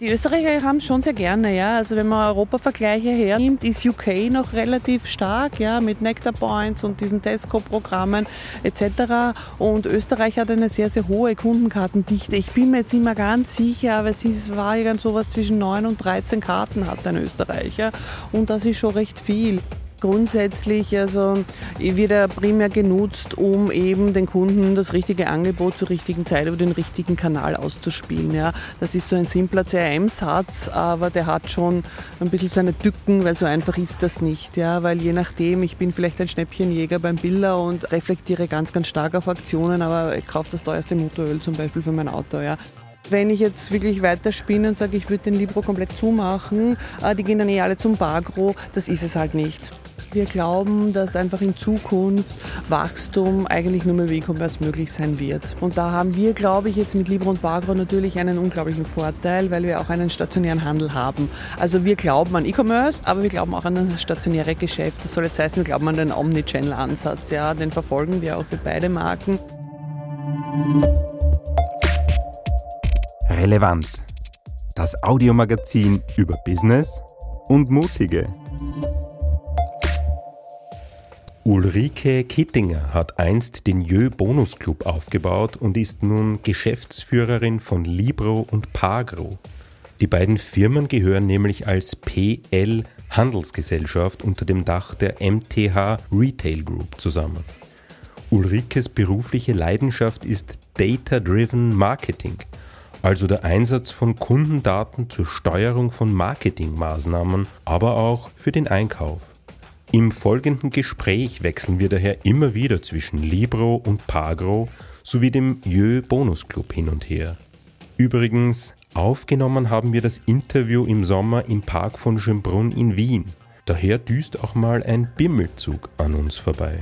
Die Österreicher haben es schon sehr gerne, ja. Also wenn man Europavergleiche hernimmt, ist UK noch relativ stark, ja, mit Nectar Points und diesen Tesco-Programmen etc. Und Österreich hat eine sehr, sehr hohe Kundenkartendichte. Ich bin mir jetzt nicht mehr ganz sicher, aber es war irgend sowas zwischen 9 und 13 Karten hat ein Österreicher. Und das ist schon recht viel. Grundsätzlich also wird er primär genutzt, um eben den Kunden das richtige Angebot zur richtigen Zeit über den richtigen Kanal auszuspielen. Ja. Das ist so ein simpler CRM-Satz, aber der hat schon ein bisschen seine Tücken, weil so einfach ist das nicht. Ja. Weil je nachdem, ich bin vielleicht ein Schnäppchenjäger beim Biller und reflektiere ganz, ganz stark auf Aktionen, aber ich kaufe das teuerste Motoröl zum Beispiel für mein Auto. Ja. Wenn ich jetzt wirklich weiterspinne und sage, ich würde den Libro komplett zumachen, äh, die gehen dann eh alle zum Bagro, das ist es halt nicht. Wir glauben, dass einfach in Zukunft Wachstum eigentlich nur mehr E-Commerce möglich sein wird. Und da haben wir, glaube ich, jetzt mit Libro und Bagro natürlich einen unglaublichen Vorteil, weil wir auch einen stationären Handel haben. Also wir glauben an E-Commerce, aber wir glauben auch an das stationäre Geschäft. Das soll jetzt heißen, wir glauben an den Omnichannel-Ansatz. Ja, den verfolgen wir auch für beide Marken. Relevant. Das Audiomagazin über Business und Mutige. Ulrike Kittinger hat einst den Jö Bonus Club aufgebaut und ist nun Geschäftsführerin von Libro und Pagro. Die beiden Firmen gehören nämlich als PL Handelsgesellschaft unter dem Dach der MTH Retail Group zusammen. Ulrikes berufliche Leidenschaft ist Data-Driven Marketing, also der Einsatz von Kundendaten zur Steuerung von Marketingmaßnahmen, aber auch für den Einkauf. Im folgenden Gespräch wechseln wir daher immer wieder zwischen Libro und Pagro sowie dem Jö Bonus Club hin und her. Übrigens, aufgenommen haben wir das Interview im Sommer im Park von Schönbrunn in Wien. Daher düst auch mal ein Bimmelzug an uns vorbei.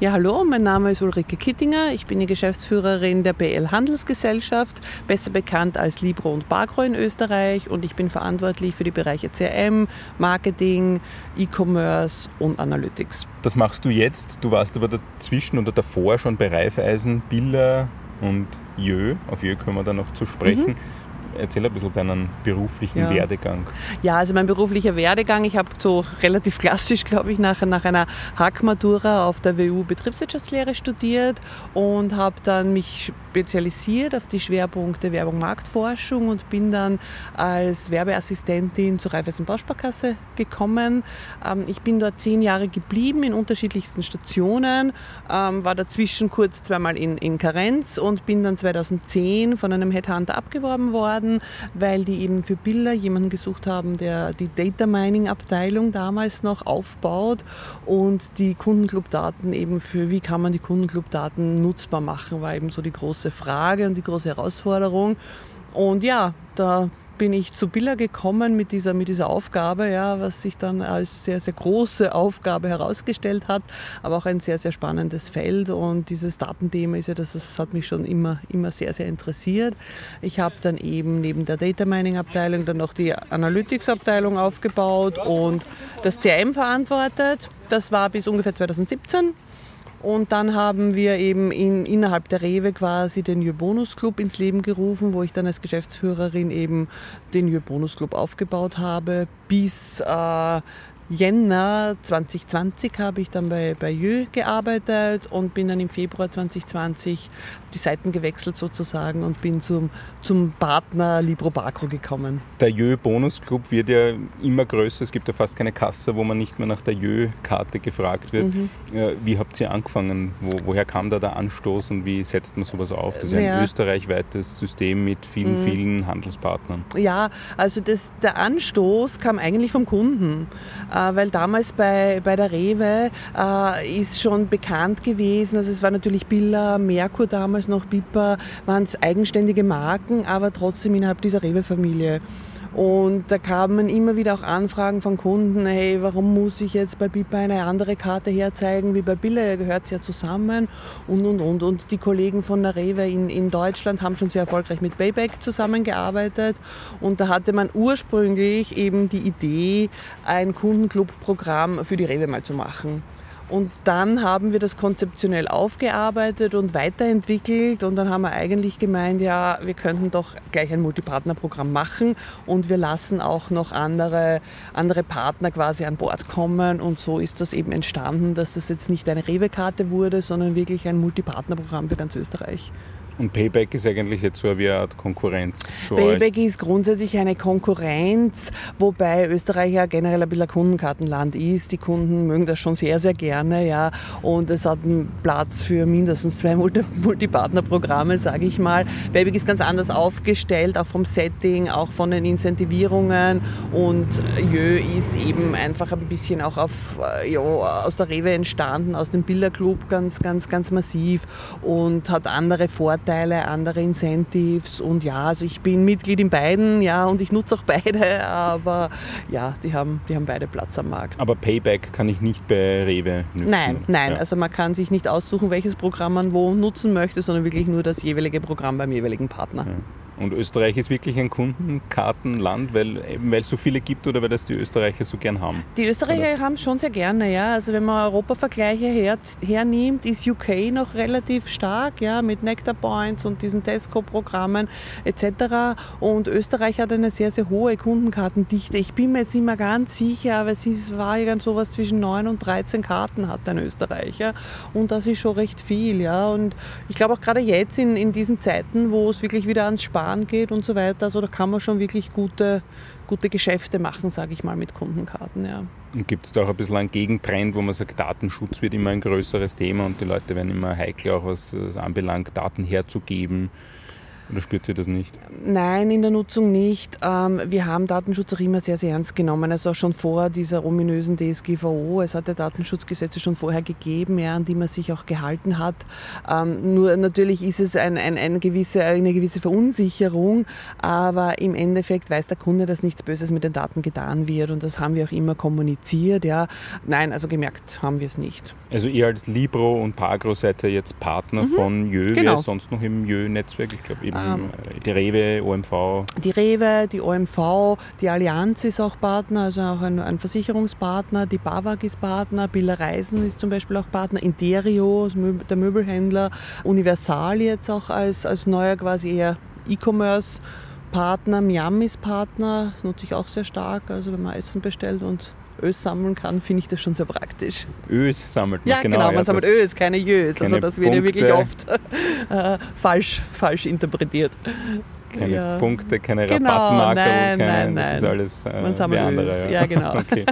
Ja, hallo, mein Name ist Ulrike Kittinger. Ich bin die Geschäftsführerin der BL Handelsgesellschaft, besser bekannt als Libro und Bagro in Österreich. Und ich bin verantwortlich für die Bereiche CRM, Marketing, E-Commerce und Analytics. Das machst du jetzt. Du warst aber dazwischen oder davor schon bei Reifeisen, Biller und Jö. Auf Jö können wir dann noch zu sprechen. Mhm. Erzähl ein bisschen deinen beruflichen ja. Werdegang. Ja, also mein beruflicher Werdegang, ich habe so relativ klassisch, glaube ich, nach, nach einer Hackmatura auf der WU Betriebswirtschaftslehre studiert und habe dann mich spezialisiert auf die Schwerpunkte Werbung, Marktforschung und bin dann als Werbeassistentin zur Raiffeisen Bausparkasse gekommen. Ähm, ich bin dort zehn Jahre geblieben in unterschiedlichsten Stationen, ähm, war dazwischen kurz zweimal in, in Karenz und bin dann 2010 von einem Headhunter abgeworben worden, weil die eben für Bilder jemanden gesucht haben, der die Data Mining Abteilung damals noch aufbaut und die Kundenclub-Daten eben für, wie kann man die Kundenclub-Daten nutzbar machen, war eben so die große große Frage und die große Herausforderung. Und ja, da bin ich zu Billa gekommen mit dieser, mit dieser Aufgabe, ja, was sich dann als sehr, sehr große Aufgabe herausgestellt hat, aber auch ein sehr, sehr spannendes Feld. Und dieses Datenthema ist ja, das, das hat mich schon immer, immer sehr, sehr interessiert. Ich habe dann eben neben der Data Mining Abteilung dann noch die Analytics Abteilung aufgebaut und das CRM verantwortet. Das war bis ungefähr 2017. Und dann haben wir eben in, innerhalb der Rewe quasi den Jö Bonus Club ins Leben gerufen, wo ich dann als Geschäftsführerin eben den Jö Bonus Club aufgebaut habe, bis äh, Jänner 2020 habe ich dann bei, bei Jö gearbeitet und bin dann im Februar 2020 die Seiten gewechselt sozusagen und bin zum, zum Partner Libro Bacro gekommen. Der Jö Bonus Club wird ja immer größer. Es gibt ja fast keine Kasse, wo man nicht mehr nach der Jö-Karte gefragt wird. Mhm. Wie habt ihr angefangen? Wo, woher kam da der Anstoß und wie setzt man sowas auf? Das ist ja ein österreichweites System mit vielen, mhm. vielen Handelspartnern. Ja, also das, der Anstoß kam eigentlich vom Kunden, äh, weil damals bei, bei der Rewe äh, ist schon bekannt gewesen, also es war natürlich Billa, Merkur damals, noch Piper, waren es eigenständige Marken, aber trotzdem innerhalb dieser Rewe-Familie. Und da kamen immer wieder auch Anfragen von Kunden, hey, warum muss ich jetzt bei Pipa eine andere Karte herzeigen wie bei Bille, gehört es ja zusammen und, und, und. Und die Kollegen von der Rewe in, in Deutschland haben schon sehr erfolgreich mit Payback zusammengearbeitet und da hatte man ursprünglich eben die Idee, ein Kundenclub-Programm für die Rewe mal zu machen. Und dann haben wir das konzeptionell aufgearbeitet und weiterentwickelt. Und dann haben wir eigentlich gemeint, ja, wir könnten doch gleich ein Multipartnerprogramm machen. Und wir lassen auch noch andere, andere Partner quasi an Bord kommen. Und so ist das eben entstanden, dass es jetzt nicht eine Rewe-Karte wurde, sondern wirklich ein Multipartnerprogramm für ganz Österreich. Und Payback ist eigentlich jetzt so eine Art Konkurrenz zu Payback euch. ist grundsätzlich eine Konkurrenz, wobei Österreich ja generell ein bisschen ein Kundenkartenland ist. Die Kunden mögen das schon sehr, sehr gerne, ja. Und es hat einen Platz für mindestens zwei Multipartnerprogramme, sage ich mal. Payback ist ganz anders aufgestellt, auch vom Setting, auch von den Incentivierungen. Und Jö ist eben einfach ein bisschen auch auf, äh, ja, aus der Rewe entstanden, aus dem Bilderclub ganz, ganz, ganz massiv und hat andere Vorteile Vorteile, andere Incentives und ja, also ich bin Mitglied in beiden, ja, und ich nutze auch beide, aber ja, die haben, die haben beide Platz am Markt. Aber Payback kann ich nicht bei Rewe nutzen? Nein, nein, ja. also man kann sich nicht aussuchen, welches Programm man wo nutzen möchte, sondern wirklich nur das jeweilige Programm beim jeweiligen Partner. Ja. Und Österreich ist wirklich ein Kundenkartenland, weil, weil es so viele gibt oder weil das die Österreicher so gern haben? Die Österreicher haben es schon sehr gerne, ja. Also wenn man Europavergleiche her, hernimmt, ist UK noch relativ stark, ja, mit Nectar Points und diesen Tesco-Programmen etc. Und Österreich hat eine sehr, sehr hohe Kundenkartendichte. Ich bin mir jetzt nicht mehr ganz sicher, aber es war irgend sowas zwischen 9 und 13 Karten hat ein Österreicher. Und das ist schon recht viel, ja. Und ich glaube auch gerade jetzt in, in diesen Zeiten, wo es wirklich wieder ans Sparen Sparen geht und so weiter. Also da kann man schon wirklich gute, gute Geschäfte machen, sage ich mal, mit Kundenkarten. Ja. Und gibt es da auch ein bisschen einen Gegentrend, wo man sagt, Datenschutz wird immer ein größeres Thema und die Leute werden immer heikler, auch was es anbelangt, Daten herzugeben? Oder spürt sie das nicht? Nein, in der Nutzung nicht. Ähm, wir haben Datenschutz auch immer sehr, sehr ernst genommen. Also auch schon vor dieser ominösen DSGVO. Es hat ja Datenschutzgesetze schon vorher gegeben, ja, an die man sich auch gehalten hat. Ähm, nur natürlich ist es ein, ein, eine, gewisse, eine gewisse Verunsicherung, aber im Endeffekt weiß der Kunde, dass nichts Böses mit den Daten getan wird und das haben wir auch immer kommuniziert. Ja. Nein, also gemerkt haben wir es nicht. Also ihr als Libro und Pagro seid ja jetzt Partner mhm, von Jö, genau. wer sonst noch im Jö-Netzwerk? Ich glaube eben ähm, die Rewe, OMV. Die Rewe, die OMV, die Allianz ist auch Partner, also auch ein, ein Versicherungspartner, die BAWAG ist Partner, Biller Reisen ist zum Beispiel auch Partner, Interio, der Möbelhändler, Universal jetzt auch als, als neuer quasi eher E-Commerce. Partner, Miam ist Partner, das nutze ich auch sehr stark, also wenn man Essen bestellt und Ös sammeln kann, finde ich das schon sehr praktisch. Ös sammelt man, ja, genau. genau man ja, sammelt Ös, keine Jös. Also das wird ja wirklich oft äh, falsch, falsch interpretiert. Keine ja. Punkte, keine genau, Rabattmarker, nein, keine, nein, nein. das ist alles äh, Man sammelt andere. Ös. Ja, ja genau. okay.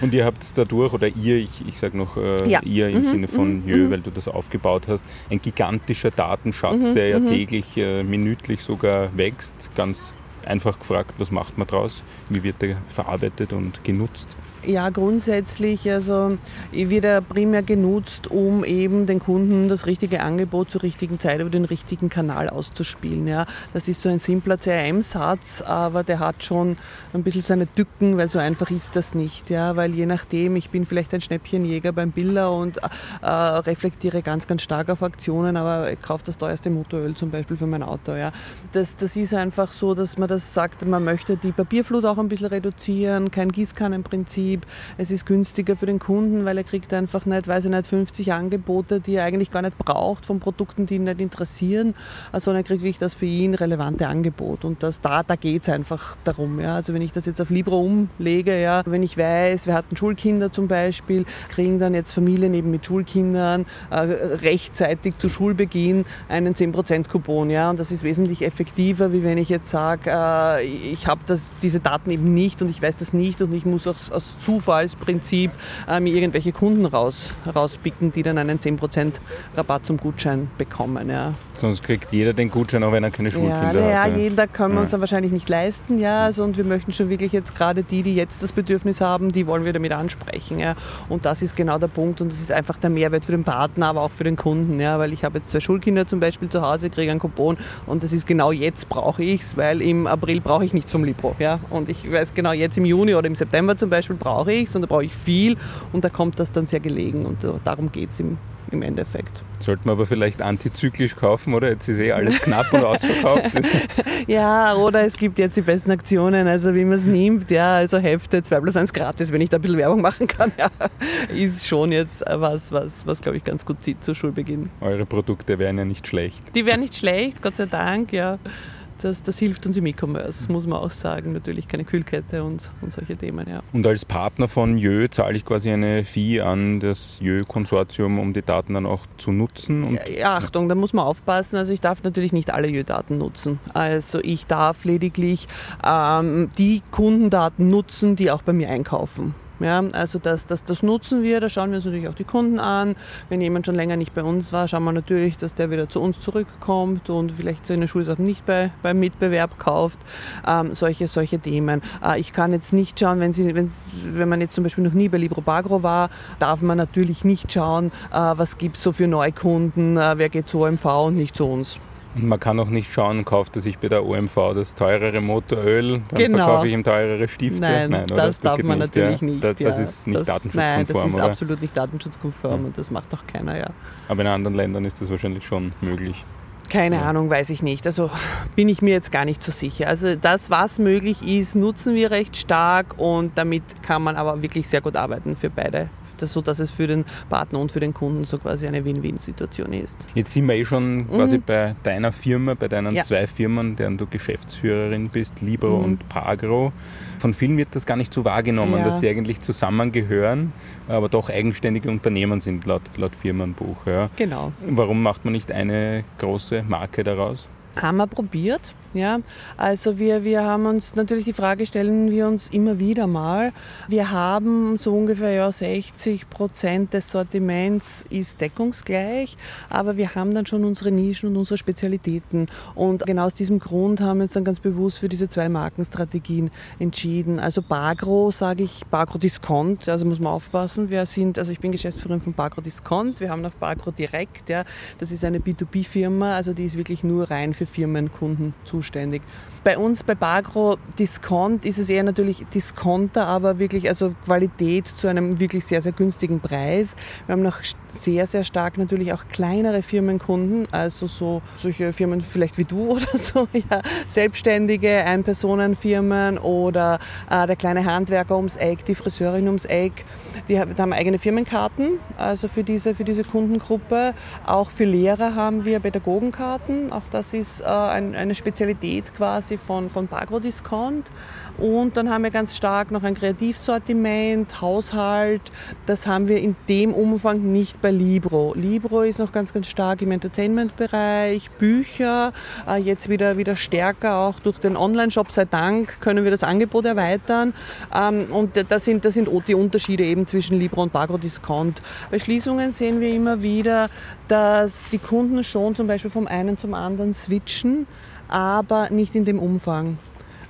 Und ihr habt dadurch, oder ihr, ich, ich sage noch äh, ja. ihr im mhm, Sinne von mhm, Jö, mhm. weil du das aufgebaut hast, ein gigantischer Datenschatz, mhm, der ja mhm. täglich, äh, minütlich sogar wächst. Ganz einfach gefragt, was macht man draus? Wie wird der verarbeitet und genutzt? Ja, grundsätzlich also wird er primär genutzt, um eben den Kunden das richtige Angebot zur richtigen Zeit über den richtigen Kanal auszuspielen. Ja. Das ist so ein simpler CRM-Satz, aber der hat schon ein bisschen seine Tücken, weil so einfach ist das nicht. Ja. Weil je nachdem, ich bin vielleicht ein Schnäppchenjäger beim Biller und äh, reflektiere ganz, ganz stark auf Aktionen, aber ich kaufe das teuerste Motoröl zum Beispiel für mein Auto. Ja. Das, das ist einfach so, dass man das sagt, man möchte die Papierflut auch ein bisschen reduzieren, kein Gießkannenprinzip Betrieb. Es ist günstiger für den Kunden, weil er kriegt einfach nicht, weiß ich nicht, 50 Angebote, die er eigentlich gar nicht braucht von Produkten, die ihn nicht interessieren, sondern er kriegt wirklich das für ihn relevante Angebot. Und das, da, da geht es einfach darum. Ja. Also wenn ich das jetzt auf Libro umlege, ja, wenn ich weiß, wir hatten Schulkinder zum Beispiel, kriegen dann jetzt Familien eben mit Schulkindern äh, rechtzeitig zu Schulbeginn einen 10%-Coupon. Ja. Und das ist wesentlich effektiver, wie wenn ich jetzt sage, äh, ich habe diese Daten eben nicht und ich weiß das nicht und ich muss aus, aus Zufallsprinzip äh, mir irgendwelche Kunden raus, rauspicken, die dann einen 10% Rabatt zum Gutschein bekommen. Ja. Sonst kriegt jeder den Gutschein, auch wenn er keine Schulkinder ja, hat. Ja, jeder können wir uns dann wahrscheinlich nicht leisten. Ja. Also, und wir möchten schon wirklich jetzt gerade die, die jetzt das Bedürfnis haben, die wollen wir damit ansprechen. Ja. Und das ist genau der Punkt und das ist einfach der Mehrwert für den Partner, aber auch für den Kunden. Ja. Weil ich habe jetzt zwei Schulkinder zum Beispiel zu Hause, kriege einen Coupon und das ist genau jetzt brauche ich es, weil im April brauche ich nichts vom Libro. Ja. Und ich weiß genau jetzt im Juni oder im September zum Beispiel brauche und da brauche ich viel und da kommt das dann sehr gelegen und darum geht es im im Endeffekt. Sollte man aber vielleicht antizyklisch kaufen, oder? Jetzt ist eh alles knapp und ausverkauft. ja, oder es gibt jetzt die besten Aktionen, also wie man es nimmt, ja, also Hefte 2 plus 1 gratis, wenn ich da ein bisschen Werbung machen kann, ja, ist schon jetzt was, was, was glaube ich ganz gut zieht zu Schulbeginn. Eure Produkte wären ja nicht schlecht. Die wären nicht schlecht, Gott sei Dank, ja das, das hilft uns im E-Commerce, muss man auch sagen. Natürlich keine Kühlkette und, und solche Themen, ja. Und als Partner von Jö zahle ich quasi eine Fee an das Jö-Konsortium, um die Daten dann auch zu nutzen? ja, Achtung, da muss man aufpassen. Also ich darf natürlich nicht alle Jö-Daten nutzen. Also ich darf lediglich ähm, die Kundendaten nutzen, die auch bei mir einkaufen. Ja, also das, das, das nutzen wir, da schauen wir uns natürlich auch die Kunden an. Wenn jemand schon länger nicht bei uns war, schauen wir natürlich, dass der wieder zu uns zurückkommt und vielleicht seine Schulsachen nicht bei, beim Mitbewerb kauft. Ähm, solche, solche Themen. Äh, ich kann jetzt nicht schauen, wenn, Sie, wenn man jetzt zum Beispiel noch nie bei Libro Bagro war, darf man natürlich nicht schauen, äh, was gibt es so für Neukunden, äh, wer geht zu OMV und nicht zu uns. Und man kann auch nicht schauen, kauft er sich bei der OMV das teurere Motoröl, dann genau. verkaufe ich ihm teurere Stifte. Nein, Nein das, das darf man nicht, natürlich ja. nicht. Das, das ja. ist nicht das, datenschutzkonform. Nein, das ist oder? absolut nicht datenschutzkonform ja. und das macht auch keiner, ja. Aber in anderen Ländern ist das wahrscheinlich schon möglich. Keine ja. Ahnung, weiß ich nicht. Also bin ich mir jetzt gar nicht so sicher. Also das, was möglich ist, nutzen wir recht stark und damit kann man aber wirklich sehr gut arbeiten für beide das so, dass es für den Partner und für den Kunden so quasi eine Win-Win-Situation ist. Jetzt sind wir eh schon quasi mhm. bei deiner Firma, bei deinen ja. zwei Firmen, deren du Geschäftsführerin bist, Libro mhm. und Pagro. Von vielen wird das gar nicht so wahrgenommen, ja. dass die eigentlich zusammengehören, aber doch eigenständige Unternehmen sind laut, laut Firmenbuch. Ja. Genau. Warum macht man nicht eine große Marke daraus? Haben wir probiert. Ja, also wir, wir haben uns natürlich die Frage stellen wir uns immer wieder mal. Wir haben so ungefähr ja 60 Prozent des Sortiments ist deckungsgleich, aber wir haben dann schon unsere Nischen und unsere Spezialitäten. Und genau aus diesem Grund haben wir uns dann ganz bewusst für diese zwei Markenstrategien entschieden. Also Bagro sage ich, Bagro Discount, also muss man aufpassen. Wir sind, also ich bin Geschäftsführerin von Bagro Discount, wir haben noch Bagro Direkt, ja. Das ist eine B2B-Firma, also die ist wirklich nur rein für Firmenkunden zuständig zuständig. Bei uns bei Bagro Discount ist es eher natürlich Discounter, aber wirklich also Qualität zu einem wirklich sehr, sehr günstigen Preis. Wir haben noch sehr, sehr stark natürlich auch kleinere Firmenkunden, also so solche Firmen vielleicht wie du oder so, ja, selbstständige Einpersonenfirmen oder äh, der kleine Handwerker ums Eck, die Friseurin ums Eck. Die, haben eigene Firmenkarten, also für diese, für diese Kundengruppe. Auch für Lehrer haben wir Pädagogenkarten. Auch das ist äh, ein, eine Spezialität quasi von, von Bagro Discount. Und dann haben wir ganz stark noch ein Kreativsortiment, Haushalt. Das haben wir in dem Umfang nicht bei Libro. Libro ist noch ganz, ganz stark im Entertainment-Bereich, Bücher, äh, jetzt wieder, wieder stärker auch durch den Online-Shop, sei Dank, können wir das Angebot erweitern. Ähm, und das sind, das sind die Unterschiede eben zwischen Libro und Bagro Discount. Bei Schließungen sehen wir immer wieder, dass die Kunden schon zum Beispiel vom einen zum anderen switchen, aber nicht in dem Umfang.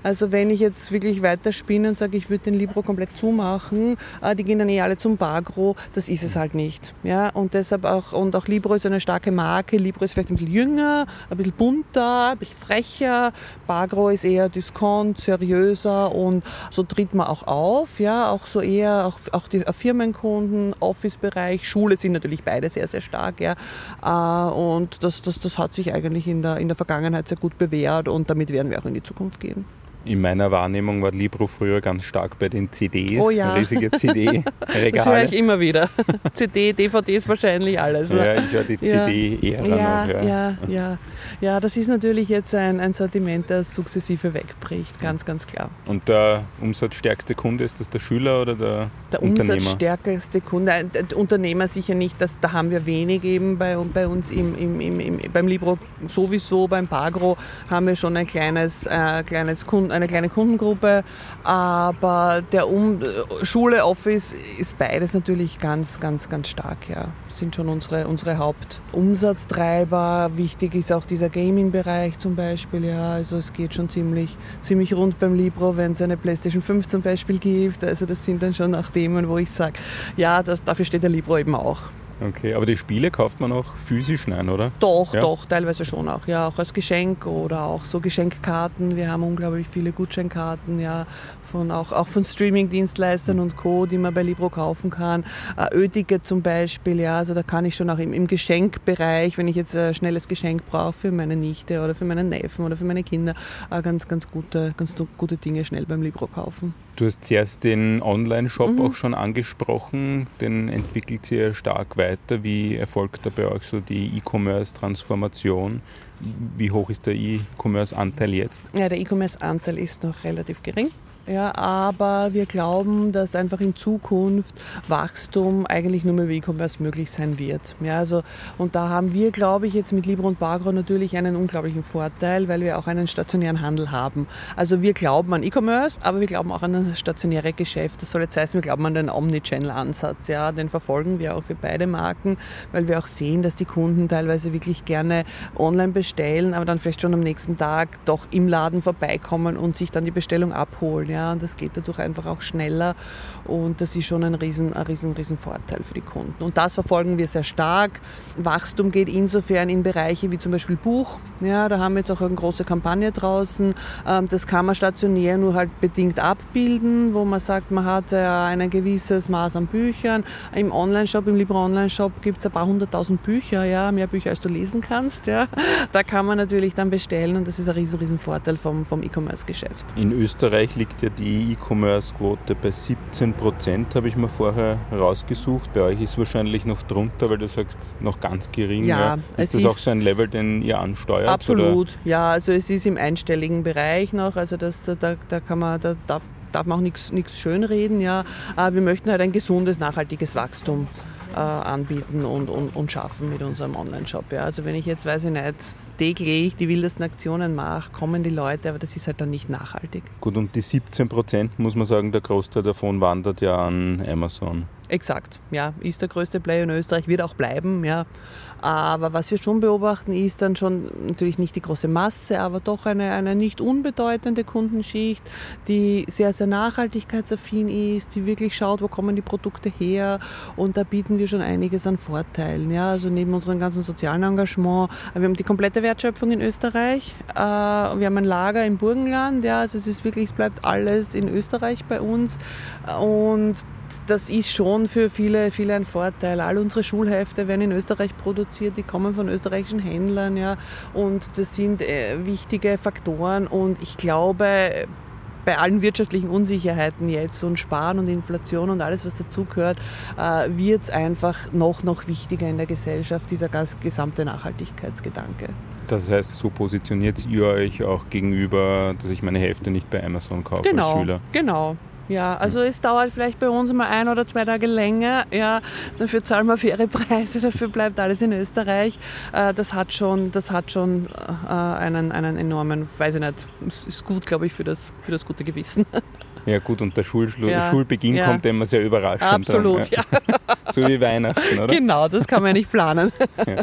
Also wenn ich jetzt wirklich weiter spinne und sage, ich würde den Libro komplett zumachen, äh, die gehen dann eh alle zum Bagro, das ist es halt nicht. Ja? Und deshalb auch, und auch Libro ist eine starke Marke. Libro ist vielleicht ein bisschen jünger, ein bisschen bunter, ein bisschen frecher. Bagro ist eher Discount, seriöser und so tritt man auch auf. Ja? Auch so eher, auch, auch die Firmenkunden, Office-Bereich, Schule sind natürlich beide sehr, sehr stark. Ja? Äh, und das, das, das hat sich eigentlich in der, in der Vergangenheit sehr gut bewährt und damit werden wir auch in die Zukunft gehen in meiner Wahrnehmung war Libro früher ganz stark bei den CDs, oh ja. riesige CD-Regale. Das höre ich immer wieder. CD, DVDs wahrscheinlich alles. Ja, ich höre die CD-Ära ja, noch. Ja. ja, ja. Ja, das ist natürlich jetzt ein, ein Sortiment, das sukzessive wegbricht, ganz, ganz klar. Und der umsatzstärkste Kunde, ist das der Schüler oder der, der Unternehmer? Der umsatzstärkste Kunde, äh, der Unternehmer sicher nicht, das, da haben wir wenig eben bei, bei uns im, im, im, im, beim Libro sowieso, beim Pagro haben wir schon ein kleines, äh, kleines Kunden, eine kleine Kundengruppe, aber der um Schule, Office ist beides natürlich ganz, ganz, ganz stark, ja. Sind schon unsere, unsere Hauptumsatztreiber. Wichtig ist auch dieser Gaming-Bereich zum Beispiel, ja. Also es geht schon ziemlich, ziemlich rund beim Libro, wenn es eine PlayStation 5 zum Beispiel gibt. Also das sind dann schon auch Themen, wo ich sage, ja, das, dafür steht der Libro eben auch. Okay, aber die Spiele kauft man auch physisch nein, oder? Doch, ja? doch, teilweise schon auch. Ja, auch als Geschenk oder auch so Geschenkkarten. Wir haben unglaublich viele Gutscheinkarten, ja, von, auch, auch von Streaming-Dienstleistern und Co., die man bei Libro kaufen kann. Äh, zum Beispiel, ja, also da kann ich schon auch im, im Geschenkbereich, wenn ich jetzt ein schnelles Geschenk brauche für meine Nichte oder für meinen Neffen oder für meine Kinder, äh, ganz, ganz gute, ganz gute Dinge schnell beim Libro kaufen. Du hast zuerst den Online-Shop mhm. auch schon angesprochen, den entwickelt sich ja stark weiter. Wie erfolgt da bei euch so die E-Commerce-Transformation? Wie hoch ist der E-Commerce-Anteil jetzt? Ja, der E-Commerce-Anteil ist noch relativ gering. Ja, aber wir glauben, dass einfach in Zukunft Wachstum eigentlich nur mehr über E-Commerce möglich sein wird. Ja, also, und da haben wir, glaube ich, jetzt mit Libro und Bagro natürlich einen unglaublichen Vorteil, weil wir auch einen stationären Handel haben. Also wir glauben an E-Commerce, aber wir glauben auch an das stationäre Geschäft. Das soll jetzt heißen, wir glauben an den Omnichannel-Ansatz. Ja, den verfolgen wir auch für beide Marken, weil wir auch sehen, dass die Kunden teilweise wirklich gerne online bestellen, aber dann vielleicht schon am nächsten Tag doch im Laden vorbeikommen und sich dann die Bestellung abholen. Ja, und das geht dadurch einfach auch schneller und das ist schon ein riesen, ein riesen, riesen Vorteil für die Kunden. Und das verfolgen wir sehr stark. Wachstum geht insofern in Bereiche wie zum Beispiel Buch. Ja, da haben wir jetzt auch eine große Kampagne draußen. Ähm, das kann man stationär nur halt bedingt abbilden, wo man sagt, man hat ein gewisses Maß an Büchern. Im Online-Shop, im Libra Online-Shop gibt es ein paar hunderttausend Bücher, ja, mehr Bücher als du lesen kannst. Ja. Da kann man natürlich dann bestellen und das ist ein riesen, riesen Vorteil vom, vom E-Commerce-Geschäft. In Österreich liegt ja die E-Commerce-Quote bei 17 Prozent, habe ich mir vorher rausgesucht. Bei euch ist wahrscheinlich noch drunter, weil du sagst, noch ganz gering. Ja, ja. Ist das ist auch so ein Level, den ihr ansteuert? Absolut, oder? ja. Also es ist im einstelligen Bereich noch. Also das, da, da kann man, da darf, darf man auch nichts schönreden. Ja. Wir möchten halt ein gesundes, nachhaltiges Wachstum äh, anbieten und, und, und schaffen mit unserem Online-Shop. Ja. Also wenn ich jetzt, weiß ich nicht, täglich die wildesten Aktionen mache, kommen die Leute, aber das ist halt dann nicht nachhaltig. Gut, und die 17 Prozent, muss man sagen, der Großteil davon wandert ja an Amazon. Exakt, ja, ist der größte Player in Österreich, wird auch bleiben, ja. Aber was wir schon beobachten, ist dann schon natürlich nicht die große Masse, aber doch eine, eine nicht unbedeutende Kundenschicht, die sehr, sehr nachhaltigkeitsaffin ist, die wirklich schaut, wo kommen die Produkte her. Und da bieten wir schon einiges an Vorteilen. Ja, also neben unserem ganzen sozialen Engagement, wir haben die komplette Wertschöpfung in Österreich, äh, wir haben ein Lager im Burgenland, ja, also es ist wirklich, es bleibt alles in Österreich bei uns. Und das ist schon für viele, viele ein Vorteil. All unsere Schulhefte werden in Österreich produziert, die kommen von österreichischen Händlern, ja, und das sind äh, wichtige Faktoren und ich glaube, bei allen wirtschaftlichen Unsicherheiten jetzt und Sparen und Inflation und alles, was dazugehört, äh, wird es einfach noch, noch wichtiger in der Gesellschaft, dieser gesamte Nachhaltigkeitsgedanke. Das heißt, so positioniert ihr euch auch gegenüber, dass ich meine Hefte nicht bei Amazon kaufe genau, als Schüler? Genau, ja, also es dauert vielleicht bei uns mal ein oder zwei Tage länger. Ja, dafür zahlen wir faire Preise, dafür bleibt alles in Österreich. Äh, das hat schon, das hat schon äh, einen, einen enormen, weiß ich nicht, ist gut, glaube ich, für das, für das gute Gewissen. Ja gut, und der Schulschlu ja, Schulbeginn ja. kommt immer sehr überraschend. Absolut, dran, ja. ja. so wie Weihnachten, oder? Genau, das kann man nicht planen. Ja.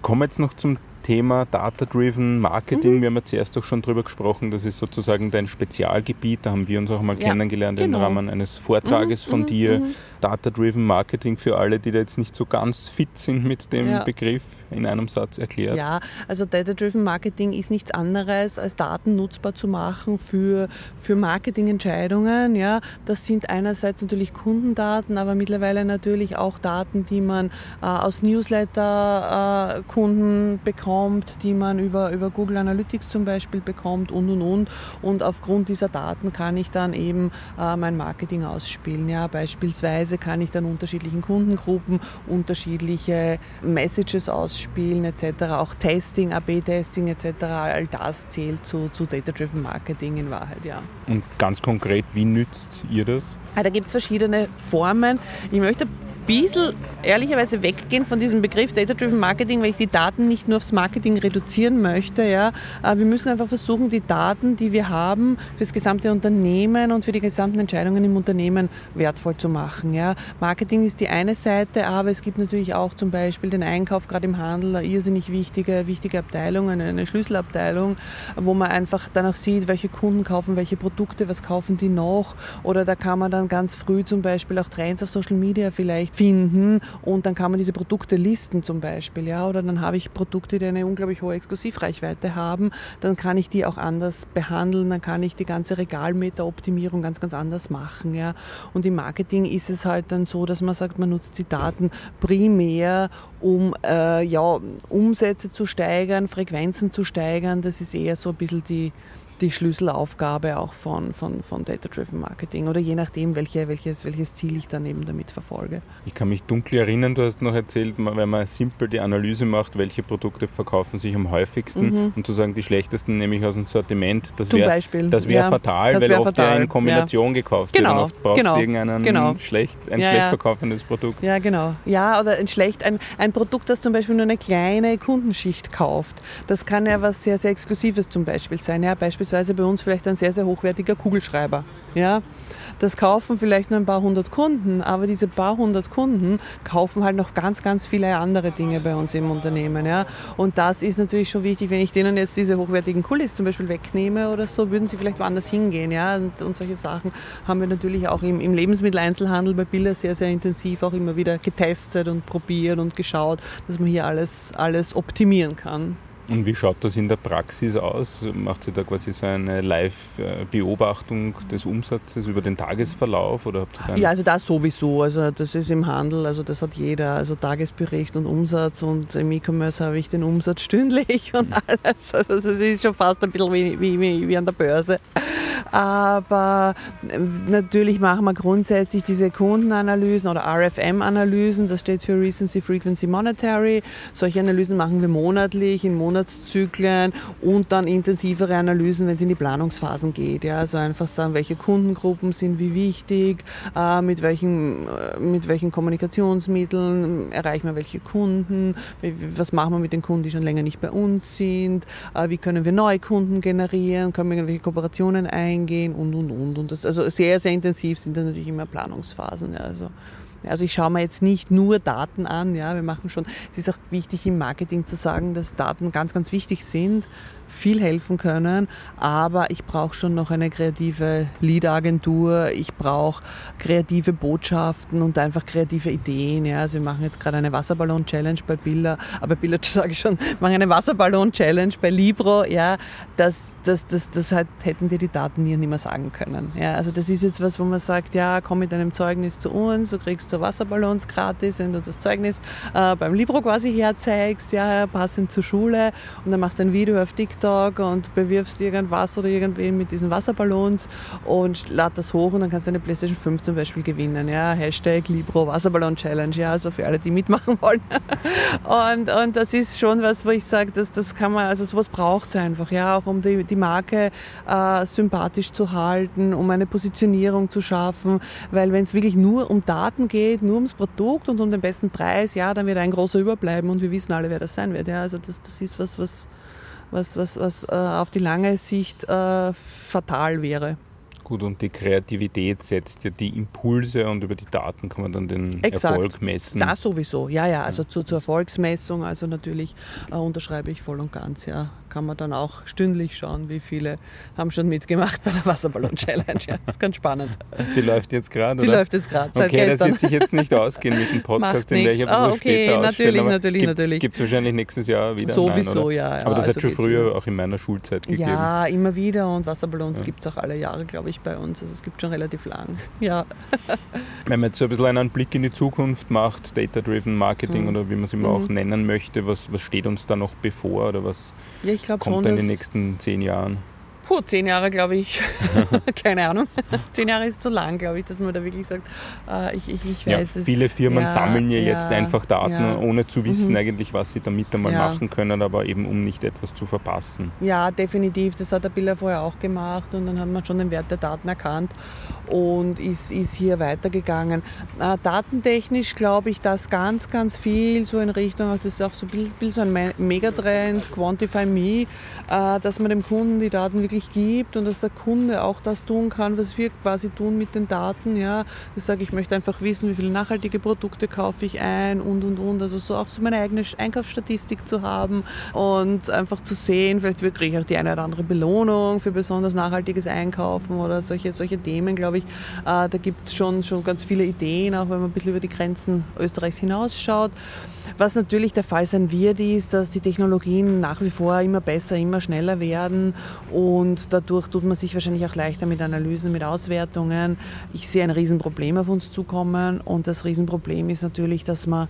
Kommen wir jetzt noch zum Thema Data-Driven Marketing. Mhm. Wir haben ja zuerst auch schon drüber gesprochen, das ist sozusagen dein Spezialgebiet. Da haben wir uns auch mal ja, kennengelernt genau. im Rahmen eines Vortrages mhm, von mhm, dir. Mhm. Data-Driven Marketing für alle, die da jetzt nicht so ganz fit sind mit dem ja. Begriff in einem Satz erklärt? Ja, also Data-Driven Marketing ist nichts anderes, als Daten nutzbar zu machen für, für Marketingentscheidungen. Ja, das sind einerseits natürlich Kundendaten, aber mittlerweile natürlich auch Daten, die man äh, aus Newsletter-Kunden äh, bekommt, die man über, über Google Analytics zum Beispiel bekommt und und und. Und aufgrund dieser Daten kann ich dann eben äh, mein Marketing ausspielen. Ja, beispielsweise kann ich dann unterschiedlichen Kundengruppen unterschiedliche Messages ausspielen Ausspielen etc., auch Testing, AB-Testing etc., all das zählt zu, zu Data-Driven Marketing in Wahrheit, ja. Und ganz konkret, wie nützt ihr das? Ah, da gibt es verschiedene Formen. Ich möchte bisschen ehrlicherweise weggehen von diesem Begriff Data-Driven Marketing, weil ich die Daten nicht nur aufs Marketing reduzieren möchte. Ja. Äh, wir müssen einfach versuchen, die Daten, die wir haben, für das gesamte Unternehmen und für die gesamten Entscheidungen im Unternehmen wertvoll zu machen. Ja. Marketing ist die eine Seite, aber es gibt natürlich auch zum Beispiel den Einkauf, gerade im Handel, eine irrsinnig wichtige, wichtige Abteilung, eine Schlüsselabteilung, wo man einfach dann auch sieht, welche Kunden kaufen welche Produkte, was kaufen die noch. Oder da kann man dann ganz früh zum Beispiel auch Trends auf Social Media vielleicht finden und dann kann man diese Produkte listen zum Beispiel, ja, oder dann habe ich Produkte, die eine unglaublich hohe Exklusivreichweite haben, dann kann ich die auch anders behandeln, dann kann ich die ganze Regalmeteroptimierung ganz, ganz anders machen, ja. Und im Marketing ist es halt dann so, dass man sagt, man nutzt die Daten primär, um äh, ja, Umsätze zu steigern, Frequenzen zu steigern. Das ist eher so ein bisschen die, die Schlüsselaufgabe auch von, von, von Data-Driven Marketing oder je nachdem, welche, welches, welches Ziel ich dann eben damit verfolge. Ich kann mich dunkel erinnern, du hast noch erzählt, wenn man simpel die Analyse macht, welche Produkte verkaufen sich am häufigsten mhm. und zu sagen, die schlechtesten nehme ich aus dem Sortiment, das wäre das wär ja, fatal, das wär weil oft fatal. ja in Kombination ja. gekauft genau, wird und oft brauchst genau, irgendeinen genau. schlecht, ein ja, schlecht verkaufendes Produkt. Ja, genau. Ja, oder ein schlecht, ein, ein Produkt, das zum Beispiel nur eine kleine Kundenschicht kauft. Das kann ja was sehr, sehr Exklusives zum Beispiel sein. Ja, beispielsweise beispielsweise bei uns vielleicht ein sehr, sehr hochwertiger Kugelschreiber. Ja? Das kaufen vielleicht nur ein paar hundert Kunden, aber diese paar hundert Kunden kaufen halt noch ganz, ganz viele andere Dinge bei uns im Unternehmen. Ja? Und das ist natürlich schon wichtig, wenn ich denen jetzt diese hochwertigen Kulis zum Beispiel wegnehme oder so, würden sie vielleicht woanders hingehen. Ja? Und, und solche Sachen haben wir natürlich auch im, im Lebensmitteleinzelhandel bei Billa sehr, sehr intensiv auch immer wieder getestet und probiert und geschaut, dass man hier alles, alles optimieren kann. Und wie schaut das in der Praxis aus? Macht sie da quasi so eine Live-Beobachtung des Umsatzes über den Tagesverlauf? Oder habt ihr ja, also das sowieso. Also das ist im Handel, also das hat jeder. Also Tagesbericht und Umsatz und im E-Commerce habe ich den Umsatz stündlich und alles. Also das ist schon fast ein bisschen wie, wie, wie an der Börse. Aber natürlich machen wir grundsätzlich diese Kundenanalysen oder RFM-Analysen. Das steht für Recency Frequency Monetary. Solche Analysen machen wir monatlich in Monatszyklen und dann intensivere Analysen, wenn es in die Planungsphasen geht. Ja, also einfach sagen, welche Kundengruppen sind wie wichtig, äh, mit, welchen, äh, mit welchen Kommunikationsmitteln erreichen wir welche Kunden, was machen wir mit den Kunden, die schon länger nicht bei uns sind, äh, wie können wir neue Kunden generieren, können wir irgendwelche Kooperationen eingehen und und und. Und das also sehr, sehr intensiv sind dann natürlich immer Planungsphasen. Ja, also. Also ich schaue mir jetzt nicht nur Daten an, ja, wir machen schon, es ist auch wichtig im Marketing zu sagen, dass Daten ganz, ganz wichtig sind, viel helfen können, aber ich brauche schon noch eine kreative Lead-Agentur, ich brauche kreative Botschaften und einfach kreative Ideen. Ja. Also wir machen jetzt gerade eine Wasserballon-Challenge bei Billa, aber Billa sage ich schon, machen eine Wasserballon-Challenge bei Libro, ja, das, das, das, das halt, hätten dir die Daten nie mehr sagen können. Ja. Also das ist jetzt was, wo man sagt, ja, komm mit deinem Zeugnis zu uns, du kriegst so Wasserballons gratis, wenn du das Zeugnis äh, beim Libro quasi herzeigst, ja, passend zur Schule und dann machst du ein Video auf TikTok und bewirfst irgendwas oder irgendwen mit diesen Wasserballons und lad das hoch und dann kannst du eine PlayStation 5 zum Beispiel gewinnen. Ja, Hashtag Libro Wasserballon Challenge, ja, also für alle, die mitmachen wollen. und, und das ist schon was, wo ich sage, dass das kann man, also sowas braucht es einfach, ja, auch um die, die Marke äh, sympathisch zu halten, um eine Positionierung zu schaffen, weil wenn es wirklich nur um Daten geht, nur ums Produkt und um den besten Preis, ja, dann wird ein großer überbleiben und wir wissen alle, wer das sein wird. Ja, also das, das ist was, was was, was, was äh, auf die lange Sicht äh, fatal wäre. Gut, und die Kreativität setzt ja die Impulse und über die Daten kann man dann den Exakt. Erfolg messen. Da sowieso, ja, ja, also. Zur, zur Erfolgsmessung, also natürlich äh, unterschreibe ich voll und ganz, ja kann man dann auch stündlich schauen, wie viele haben schon mitgemacht bei der Wasserballon-Challenge. Ja, das ist ganz spannend. Die läuft jetzt gerade, Die läuft jetzt gerade, seit okay, gestern. das wird sich jetzt nicht ausgehen mit dem Podcast, den werde ich aber oh, okay, später natürlich, natürlich, natürlich. Gibt es wahrscheinlich nächstes Jahr wieder? Sowieso, Nein, ja, ja. Aber das also hat schon früher auch in meiner Schulzeit gegeben. Ja, immer wieder und Wasserballons ja. gibt es auch alle Jahre, glaube ich, bei uns. Also es gibt schon relativ lang. Ja. Wenn man jetzt so ein bisschen einen Blick in die Zukunft macht, Data-Driven Marketing mhm. oder wie man es immer mhm. auch nennen möchte, was, was steht uns da noch bevor oder was ja, ich kommt schon, da in den nächsten zehn Jahren? Puh, zehn Jahre glaube ich. Keine Ahnung. zehn Jahre ist zu lang, glaube ich, dass man da wirklich sagt, äh, ich, ich, ich weiß ja, Viele Firmen ja, sammeln ja, jetzt einfach Daten, ja. ohne zu wissen mhm. eigentlich, was sie damit einmal machen können, aber eben um nicht etwas zu verpassen. Ja, definitiv. Das hat der Biller vorher auch gemacht und dann hat man schon den Wert der Daten erkannt und ist, ist hier weitergegangen. Äh, datentechnisch glaube ich, dass ganz, ganz viel so in Richtung, das ist auch so ein bisschen so ein Megatrend, Quantify Me, äh, dass man dem Kunden die Daten wirklich wirklich gibt und dass der Kunde auch das tun kann, was wir quasi tun mit den Daten. Ja, ich sage, ich möchte einfach wissen, wie viele nachhaltige Produkte kaufe ich ein und und und. Also so auch so meine eigene Einkaufsstatistik zu haben und einfach zu sehen, vielleicht kriege ich auch die eine oder andere Belohnung für besonders nachhaltiges Einkaufen oder solche, solche Themen, glaube ich. Äh, da gibt es schon, schon ganz viele Ideen, auch wenn man ein bisschen über die Grenzen Österreichs hinausschaut. Was natürlich der Fall sein wird, ist, dass die Technologien nach wie vor immer besser, immer schneller werden und dadurch tut man sich wahrscheinlich auch leichter mit Analysen, mit Auswertungen. Ich sehe ein Riesenproblem auf uns zukommen und das Riesenproblem ist natürlich, dass wir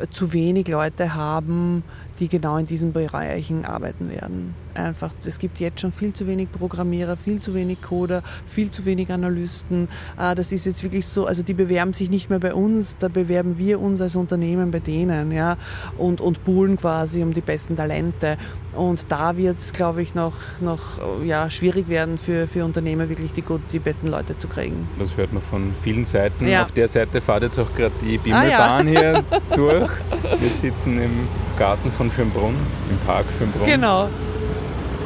äh, zu wenig Leute haben, die genau in diesen Bereichen arbeiten werden. Einfach, es gibt jetzt schon viel zu wenig Programmierer, viel zu wenig Coder, viel zu wenig Analysten. Äh, das ist jetzt wirklich so, also die bewerben sich nicht mehr bei uns, da bewerben wir uns als Unternehmen bei denen, ja, und, und poolen quasi um die besten Talente. Und da wird es, glaube ich, noch, noch ja, schwierig werden für, für Unternehmen, wirklich die, die besten Leute zu kriegen. Das hört man von vielen Seiten. Ja. Auf der Seite fährt jetzt auch gerade die Bimmelbahn ah, ja. hier durch. Wir sitzen im Garten von Schönbrunn, im Park Schönbrunn. Genau.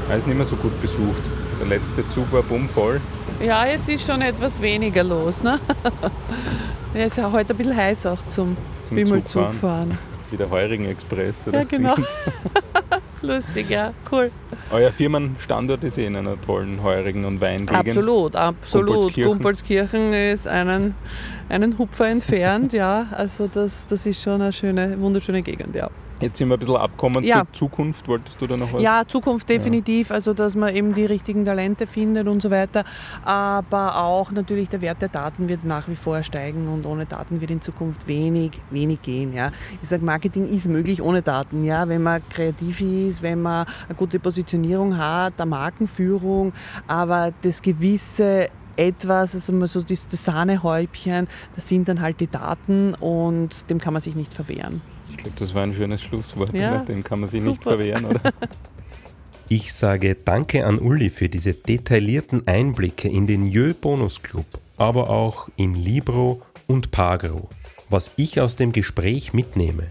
Er ist nicht mehr so gut besucht. Der letzte Zug war bummvoll. Ja, jetzt ist schon etwas weniger los. Ne? ja, ist ja heute ein bisschen heiß auch zum, zum Bimmelzug fahren. fahren. Wie der Heurigen Express. Oder? Ja, genau. Lustig, ja, cool. Euer Firmenstandort ist eh in einer tollen Heurigen- und Weingegend. Absolut, absolut. Gumpolskirchen ist einen, einen Hupfer entfernt, ja. Also das, das ist schon eine schöne, wunderschöne Gegend, ja. Jetzt sind wir ein bisschen abgekommen ja. zur Zukunft. Wolltest du da noch was? Ja, Zukunft definitiv. Ja. Also, dass man eben die richtigen Talente findet und so weiter. Aber auch natürlich der Wert der Daten wird nach wie vor steigen und ohne Daten wird in Zukunft wenig, wenig gehen. Ja. Ich sage, Marketing ist möglich ohne Daten. Ja. Wenn man kreativ ist, wenn man eine gute Positionierung hat, eine Markenführung, aber das gewisse etwas, also so das Sahnehäubchen, das sind dann halt die Daten und dem kann man sich nicht verwehren. Ich glaube, das war ein schönes Schlusswort. Ja, Dem kann man sich super. nicht verwehren, oder? Ich sage Danke an Uli für diese detaillierten Einblicke in den Jö Bonus Club, aber auch in Libro und Pagro. Was ich aus dem Gespräch mitnehme,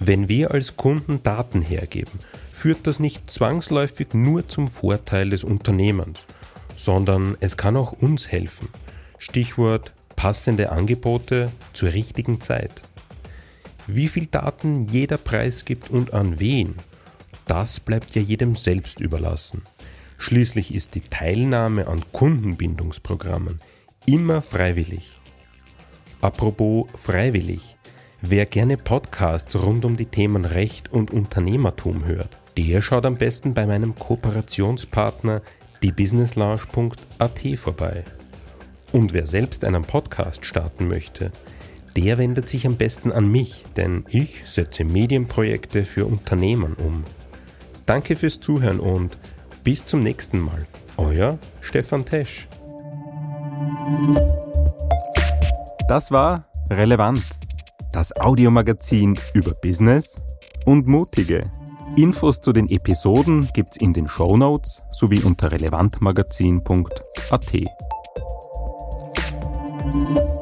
wenn wir als Kunden Daten hergeben, führt das nicht zwangsläufig nur zum Vorteil des Unternehmens, sondern es kann auch uns helfen. Stichwort passende Angebote zur richtigen Zeit. Wie viel Daten jeder preisgibt und an wen, das bleibt ja jedem selbst überlassen. Schließlich ist die Teilnahme an Kundenbindungsprogrammen immer freiwillig. Apropos freiwillig, wer gerne Podcasts rund um die Themen Recht und Unternehmertum hört, der schaut am besten bei meinem Kooperationspartner diebusinesslounge.at vorbei. Und wer selbst einen Podcast starten möchte, der wendet sich am besten an mich, denn ich setze Medienprojekte für Unternehmen um. Danke fürs Zuhören und bis zum nächsten Mal. Euer Stefan Tesch. Das war Relevant, das Audiomagazin über Business und Mutige. Infos zu den Episoden gibt's in den Show Notes sowie unter relevantmagazin.at.